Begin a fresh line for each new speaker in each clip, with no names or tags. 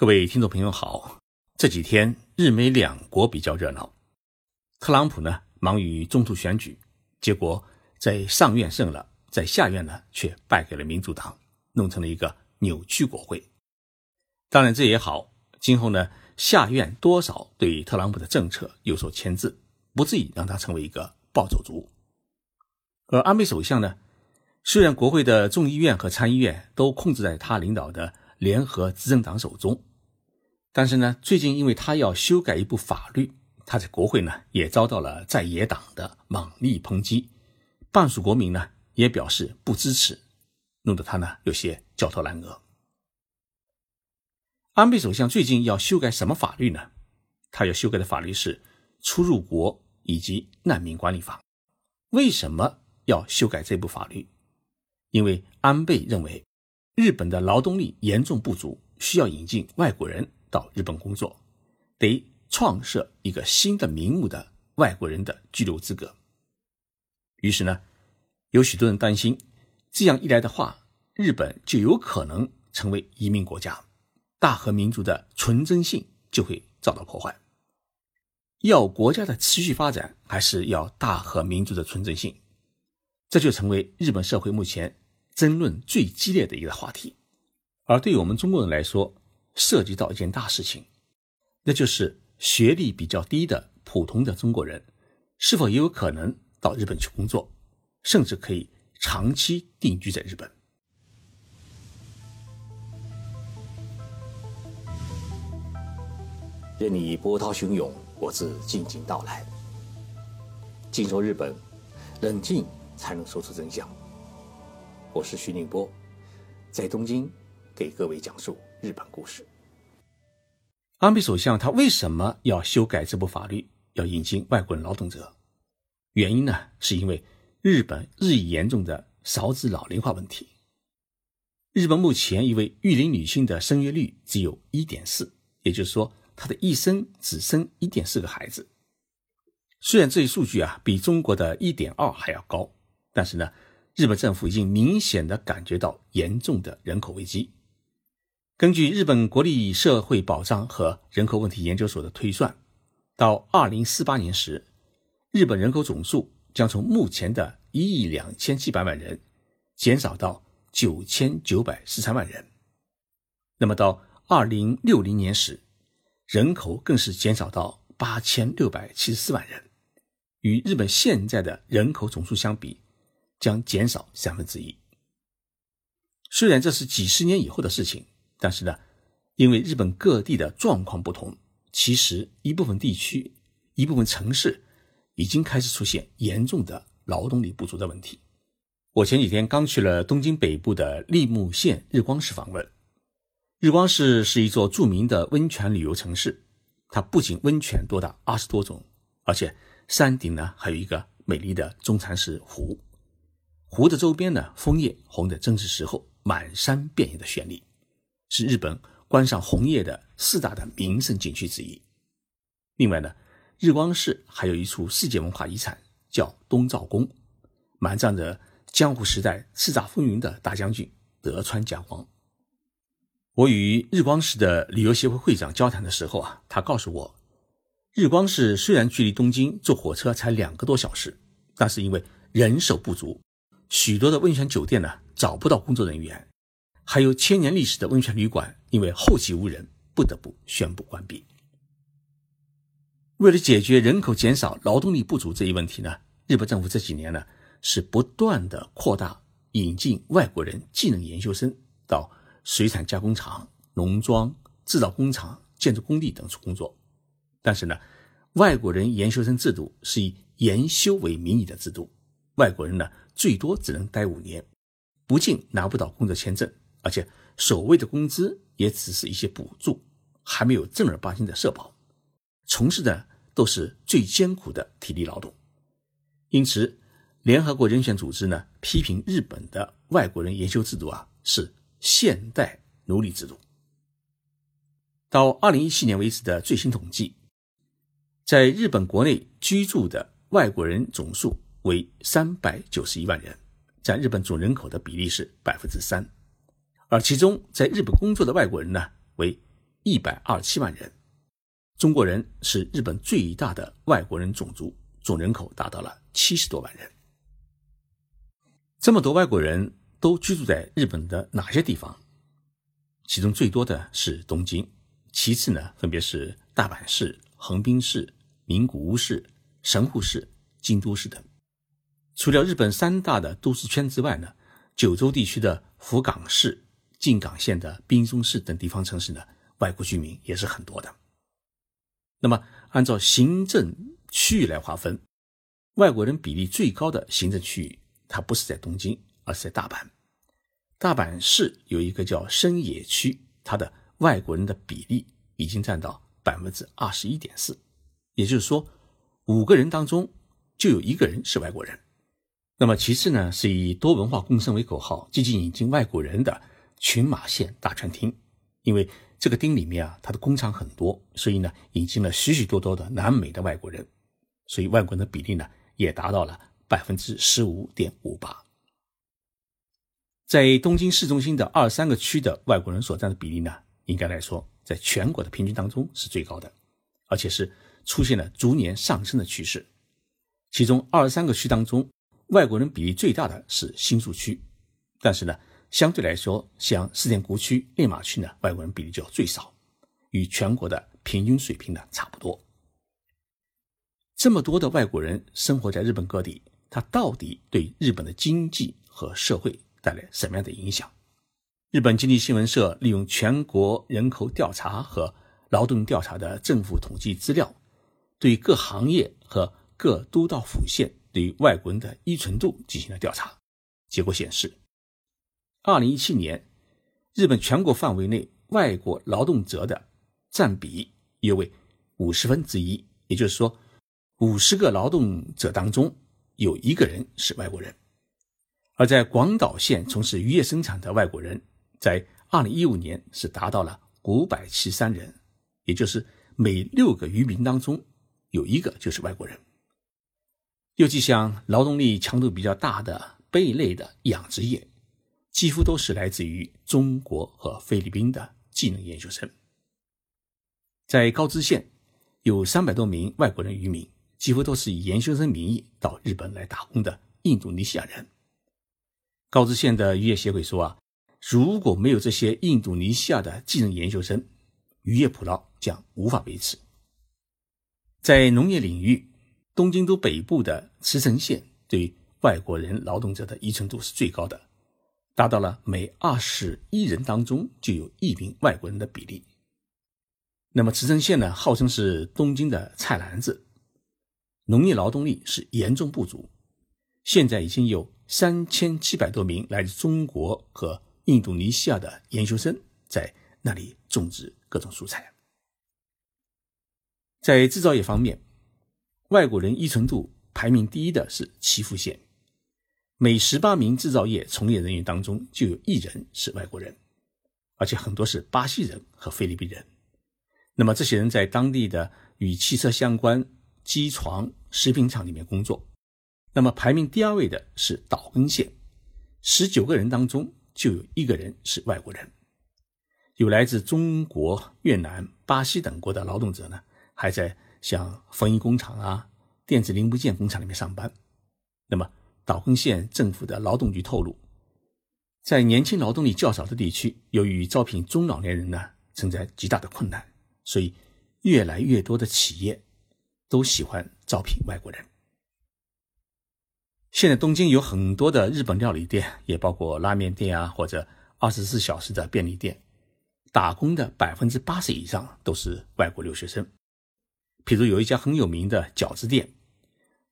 各位听众朋友好，这几天日美两国比较热闹。特朗普呢忙于中途选举，结果在上院胜了，在下院呢却败给了民主党，弄成了一个扭曲国会。当然这也好，今后呢下院多少对特朗普的政策有所牵制，不至于让他成为一个暴走族。而安倍首相呢，虽然国会的众议院和参议院都控制在他领导的联合执政党手中。但是呢，最近因为他要修改一部法律，他在国会呢也遭到了在野党的猛力抨击，半数国民呢也表示不支持，弄得他呢有些焦头烂额。安倍首相最近要修改什么法律呢？他要修改的法律是出入国以及难民管理法。为什么要修改这部法律？因为安倍认为日本的劳动力严重不足，需要引进外国人。到日本工作，得创设一个新的名目的外国人的居留资格。于是呢，有许多人担心，这样一来的话，日本就有可能成为移民国家，大和民族的纯真性就会遭到破坏。要国家的持续发展，还是要大和民族的纯真性？这就成为日本社会目前争论最激烈的一个话题。而对于我们中国人来说，涉及到一件大事情，那就是学历比较低的普通的中国人，是否也有可能到日本去工作，甚至可以长期定居在日本。
任你波涛汹涌，我自静静到来。静说日本，冷静才能说出真相。我是徐宁波，在东京给各位讲述。日本故事。
安倍首相他为什么要修改这部法律，要引进外国人劳动者？原因呢，是因为日本日益严重的少子老龄化问题。日本目前一位育龄女性的生育率只有一点四，也就是说，她的一生只生一点四个孩子。虽然这一数据啊比中国的一点二还要高，但是呢，日本政府已经明显的感觉到严重的人口危机。根据日本国立社会保障和人口问题研究所的推算，到二零四八年时，日本人口总数将从目前的一亿两千七百万人减少到九千九百十三万人。那么到二零六零年时，人口更是减少到八千六百七十四万人，与日本现在的人口总数相比，将减少三分之一。虽然这是几十年以后的事情。但是呢，因为日本各地的状况不同，其实一部分地区、一部分城市已经开始出现严重的劳动力不足的问题。我前几天刚去了东京北部的立木县日光市访问。日光市是一座著名的温泉旅游城市，它不仅温泉多达二十多种，而且山顶呢还有一个美丽的中禅寺湖，湖的周边呢枫叶红的正是时候，满山遍野的绚丽。是日本观赏红叶的四大的名胜景区之一。另外呢，日光市还有一处世界文化遗产，叫东照宫，埋葬着江户时代叱咤风云的大将军德川家光。我与日光市的旅游协会会长交谈的时候啊，他告诉我，日光市虽然距离东京坐火车才两个多小时，但是因为人手不足，许多的温泉酒店呢找不到工作人员。还有千年历史的温泉旅馆，因为后继无人，不得不宣布关闭。为了解决人口减少、劳动力不足这一问题呢，日本政府这几年呢是不断的扩大引进外国人技能研修生到水产加工厂、农庄、制造工厂、建筑工地等处工作。但是呢，外国人研修生制度是以研修为名义的制度，外国人呢最多只能待五年，不仅拿不到工作签证。而且所谓的工资也只是一些补助，还没有正儿八经的社保，从事的都是最艰苦的体力劳动。因此，联合国人权组织呢批评日本的外国人研修制度啊是现代奴隶制度。到二零一七年为止的最新统计，在日本国内居住的外国人总数为三百九十一万人，占日本总人口的比例是百分之三。而其中，在日本工作的外国人呢，为一百二十七万人。中国人是日本最大的外国人种族，总人口达到了七十多万人。这么多外国人都居住在日本的哪些地方？其中最多的是东京，其次呢，分别是大阪市、横滨市、名古屋市、神户市、京都市等。除了日本三大的都市圈之外呢，九州地区的福冈市、靖港县的滨松市等地方城市呢，外国居民也是很多的。那么，按照行政区域来划分，外国人比例最高的行政区域，它不是在东京，而是在大阪。大阪市有一个叫深野区，它的外国人的比例已经占到百分之二十一点四，也就是说，五个人当中就有一个人是外国人。那么，其次呢，是以多文化共生为口号，积极引进外国人的群马县大川町，因为。这个町里面啊，它的工厂很多，所以呢，引进了许许多多的南美的外国人，所以外国人的比例呢，也达到了百分之十五点五八。在东京市中心的二三个区的外国人所占的比例呢，应该来说，在全国的平均当中是最高的，而且是出现了逐年上升的趋势。其中二十三个区当中，外国人比例最大的是新宿区，但是呢。相对来说，像四田谷区、内马区呢，外国人比例就最少，与全国的平均水平呢差不多。这么多的外国人生活在日本各地，他到底对日本的经济和社会带来什么样的影响？日本经济新闻社利用全国人口调查和劳动调查的政府统计资料，对各行业和各都道府县对外国人的依存度进行了调查，结果显示。二零一七年，日本全国范围内外国劳动者的占比约为五十分之一，也就是说，五十个劳动者当中有一个人是外国人。而在广岛县从事渔业生产的外国人，在二零一五年是达到了五百七三人，也就是每六个渔民当中有一个就是外国人。尤其像劳动力强度比较大的贝类的养殖业。几乎都是来自于中国和菲律宾的技能研究生。在高知县，有三百多名外国人渔民，几乎都是以研究生名义到日本来打工的印度尼西亚人。高知县的渔业协会说啊，如果没有这些印度尼西亚的技能研究生，渔业捕捞将无法维持。在农业领域，东京都北部的茨城县对外国人劳动者的依存度是最高的。达到了每二十一人当中就有一名外国人的比例。那么，茨城县呢，号称是东京的菜篮子，农业劳动力是严重不足。现在已经有三千七百多名来自中国和印度尼西亚的研究生在那里种植各种蔬菜。在制造业方面，外国人依存度排名第一的是岐阜县。每十八名制造业从业人员当中，就有一人是外国人，而且很多是巴西人和菲律宾人。那么这些人在当地的与汽车相关机床、食品厂里面工作。那么排名第二位的是岛根县，十九个人当中就有一个人是外国人。有来自中国、越南、巴西等国的劳动者呢，还在像缝衣工厂啊、电子零部件工厂里面上班。那么。岛根县政府的劳动局透露，在年轻劳动力较少的地区，由于招聘中老年人呢存在极大的困难，所以越来越多的企业都喜欢招聘外国人。现在东京有很多的日本料理店，也包括拉面店啊，或者二十四小时的便利店，打工的百分之八十以上都是外国留学生。譬如有一家很有名的饺子店，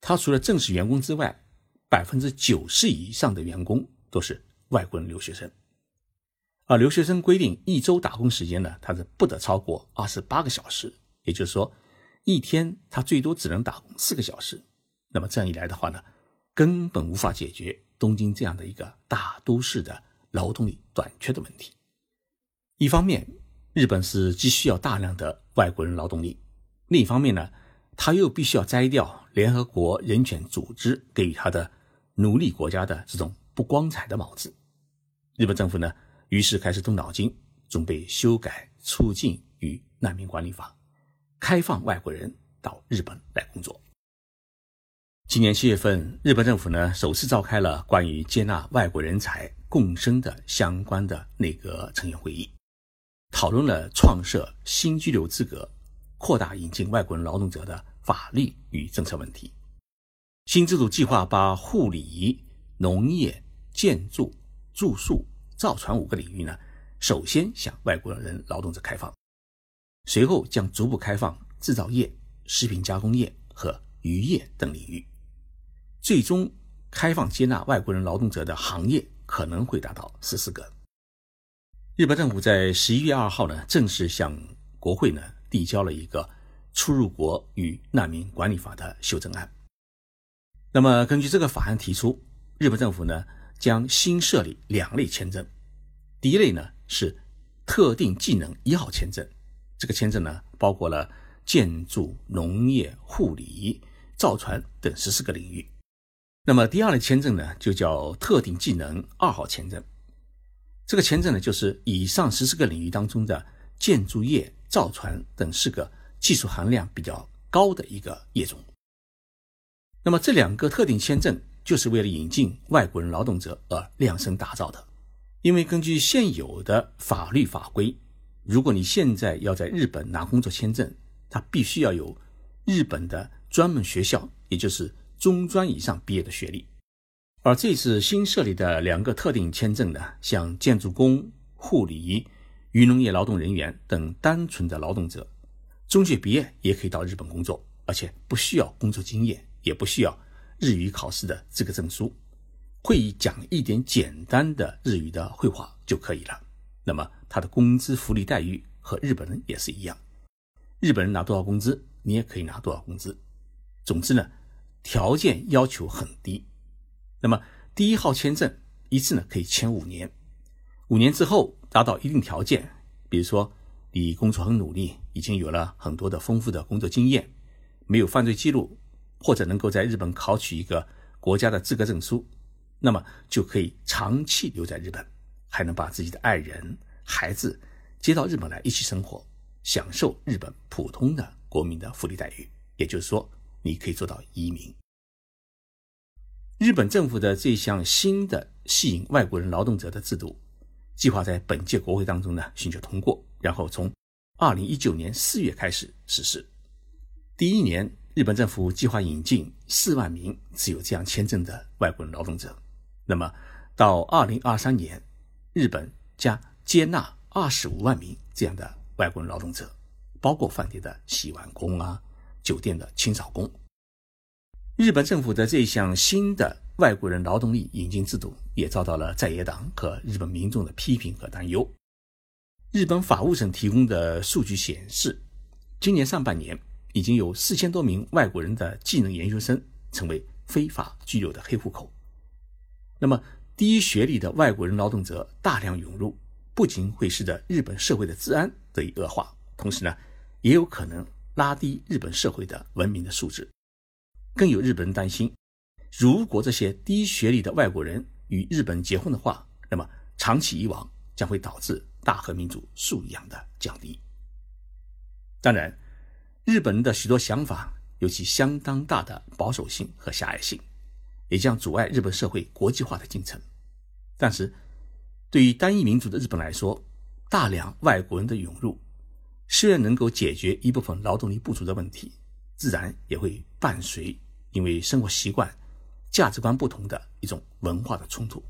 它除了正式员工之外，百分之九十以上的员工都是外国人留学生，而留学生规定一周打工时间呢，他是不得超过二十八个小时，也就是说，一天他最多只能打工四个小时。那么这样一来的话呢，根本无法解决东京这样的一个大都市的劳动力短缺的问题。一方面，日本是急需要大量的外国人劳动力；另一方面呢，他又必须要摘掉联合国人权组织给予他的。奴隶国家的这种不光彩的帽子，日本政府呢，于是开始动脑筋，准备修改促进与难民管理法》，开放外国人到日本来工作。今年七月份，日本政府呢首次召开了关于接纳外国人才共生的相关的内阁成员会议，讨论了创设新居留资格、扩大引进外国人劳动者的法律与政策问题。新制度计划把护理、农业、建筑、住宿、造船五个领域呢，首先向外国人劳动者开放，随后将逐步开放制造业、食品加工业和渔业等领域。最终开放接纳外国人劳动者的行业可能会达到十四个。日本政府在十一月二号呢，正式向国会呢递交了一个《出入国与难民管理法》的修正案。那么，根据这个法案提出，日本政府呢将新设立两类签证。第一类呢是特定技能一号签证，这个签证呢包括了建筑、农业、护理、造船等十四个领域。那么第二类签证呢，就叫特定技能二号签证。这个签证呢，就是以上十四个领域当中的建筑业、造船等四个技术含量比较高的一个业种。那么这两个特定签证就是为了引进外国人劳动者而量身打造的。因为根据现有的法律法规，如果你现在要在日本拿工作签证，它必须要有日本的专门学校，也就是。中专以上毕业的学历，而这次新设立的两个特定签证呢，像建筑工、护理、渔农业劳动人员等单纯的劳动者，中学毕业也可以到日本工作，而且不需要工作经验，也不需要日语考试的资格证书，会讲一点简单的日语的绘画就可以了。那么他的工资福利待遇和日本人也是一样，日本人拿多少工资，你也可以拿多少工资。总之呢。条件要求很低，那么第一号签证一次呢可以签五年，五年之后达到一定条件，比如说你工作很努力，已经有了很多的丰富的工作经验，没有犯罪记录，或者能够在日本考取一个国家的资格证书，那么就可以长期留在日本，还能把自己的爱人、孩子接到日本来一起生活，享受日本普通的国民的福利待遇。也就是说，你可以做到移民。日本政府的这项新的吸引外国人劳动者的制度，计划在本届国会当中呢寻求通过，然后从二零一九年四月开始实施。第一年，日本政府计划引进四万名持有这样签证的外国人劳动者。那么到二零二三年，日本将接纳二十五万名这样的外国人劳动者，包括饭店的洗碗工啊、酒店的清扫工。日本政府的这项新的外国人劳动力引进制度，也遭到了在野党和日本民众的批评和担忧。日本法务省提供的数据显示，今年上半年已经有四千多名外国人的技能研究生成为非法居留的黑户口。那么，低学历的外国人劳动者大量涌入，不仅会使得日本社会的治安得以恶化，同时呢，也有可能拉低日本社会的文明的素质。更有日本人担心，如果这些低学历的外国人与日本结婚的话，那么长期以往将会导致大和民主素养的降低。当然，日本人的许多想法有其相当大的保守性和狭隘性，也将阻碍日本社会国际化的进程。但是，对于单一民族的日本来说，大量外国人的涌入虽然能够解决一部分劳动力不足的问题，自然也会伴随。因为生活习惯、价值观不同的一种文化的冲突，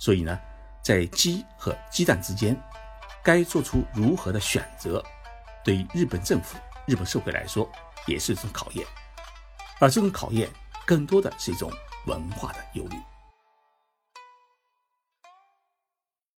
所以呢，在鸡和鸡蛋之间，该做出如何的选择，对于日本政府、日本社会来说，也是一种考验。而这种考验，更多的是一种文化的忧虑。